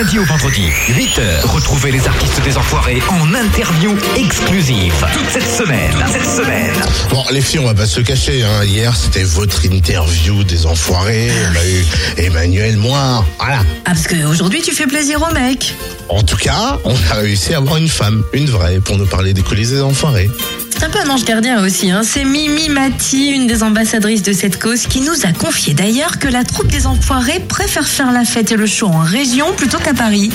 lundi au vendredi, 8h. Retrouvez les artistes des Enfoirés en interview exclusive. Toute cette semaine. Cette semaine. Bon, les filles, on va pas se cacher. Hein. Hier, c'était votre interview des enfoirés. On a eu Emmanuel Moir. Voilà. Ah, parce qu'aujourd'hui, tu fais plaisir aux mecs. En tout cas, on a réussi à avoir une femme, une vraie, pour nous parler des coulisses des enfoirés. C'est un peu un ange gardien aussi. Hein. C'est Mimi Mati, une des ambassadrices de cette cause, qui nous a confié d'ailleurs que la troupe des enfoirés préfère faire la fête et le show en région plutôt qu'à Paris.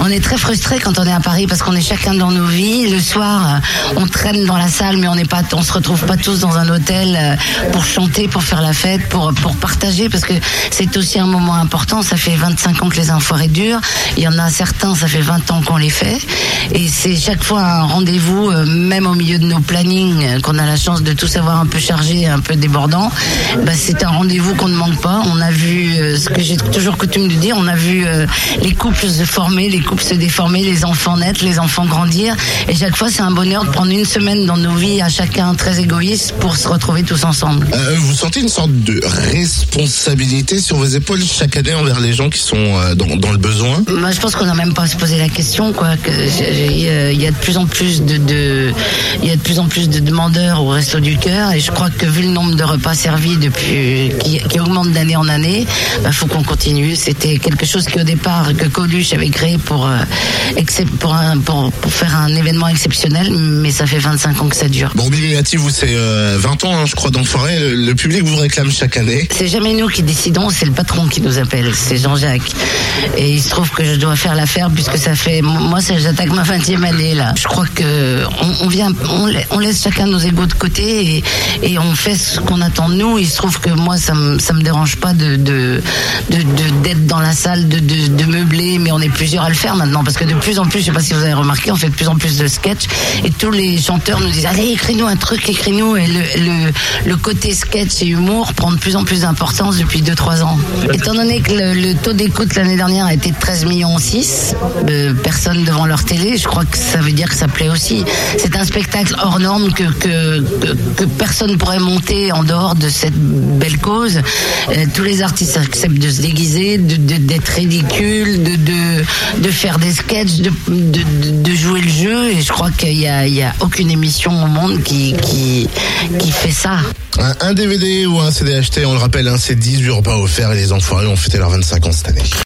On est très frustrés quand on est à Paris parce qu'on est chacun dans nos vies. Le soir, euh, on traîne dans la salle, mais on n'est pas, on se retrouve pas tous dans un hôtel euh, pour chanter, pour faire la fête, pour pour partager, parce que c'est aussi un moment important. Ça fait 25 ans que les enfoirés durent. Il y en a certains, ça fait 20 ans qu'on les fait, et c'est chaque fois un rendez-vous, euh, même au milieu de nos plannings, euh, qu'on a la chance de tous avoir un peu chargé, un peu débordant. Bah, c'est un rendez-vous qu'on ne manque pas. On a vu euh, ce que j'ai toujours coutume de dire. On a vu euh, les couples se former, les couples se déformer, les enfants naître, les enfants grandir. Et chaque fois, c'est un bonheur de prendre une semaine dans nos vies, à chacun très égoïste, pour se retrouver tous ensemble. Euh, vous sentez une sorte de responsabilité sur vos épaules chaque année envers les gens qui sont dans, dans le besoin? Moi, je pense qu'on n'a même pas à se poser la question. Que il y a de plus en plus de, de- il y a de plus en plus de demandeurs au resto du cœur, et je crois que vu le nombre de repas servis depuis, qui, qui augmente d'année en année, bah, faut qu'on continue. C'était quelque chose qui au départ que Coluche avait créé pour, euh, pour, un- pour, pour faire un événement exceptionnel, mais ça fait 25 ans que ça dure. Bon, Billy vous, c'est euh, 20 ans, hein, je crois, d'enfoirés. Le, le public vous réclame chaque année. C'est jamais nous qui décidons, c'est le patron qui nous appelle, c'est Jean-Jacques. Et il se trouve que je dois faire l'affaire puisque ça fait, moi, ça, j'attaque ma 20e année là. Je crois que on, on vient, on, on chacun nos égaux de côté et, on fait ce qu'on attend de nous. Il se trouve que moi, ça me, ça me dérange pas de- d'être dans la salle, de, de, meubler, mais on est plusieurs à le faire maintenant parce que de plus en plus, je sais pas si vous avez remarqué, on fait de plus en plus de sketchs et tous les chanteurs nous disent allez, écris-nous un truc, écris-nous. Et le, côté sketch et humour prend de plus en plus d'importance depuis 2-3 ans. Étant donné que le, taux d'écoute l'année dernière a été de 13 millions 6 de personnes devant leur télé, je crois que ça veut dire que ça plaît aussi. C'est un spectacle hors norme que, que, personne pourrait monter en dehors de cette belle cause. Euh, tous les artistes acceptent de se déguiser, d'être ridicules, de, de, de faire des sketchs, de, de, jouer le jeu. Et je crois qu'il n'y a, a aucune émission au monde qui, qui, qui fait ça. Un, un DVD ou un CD acheté, on le rappelle, hein, c'est 18 repas offerts et les enfoirés ont fêté leurs 25 ans cette année.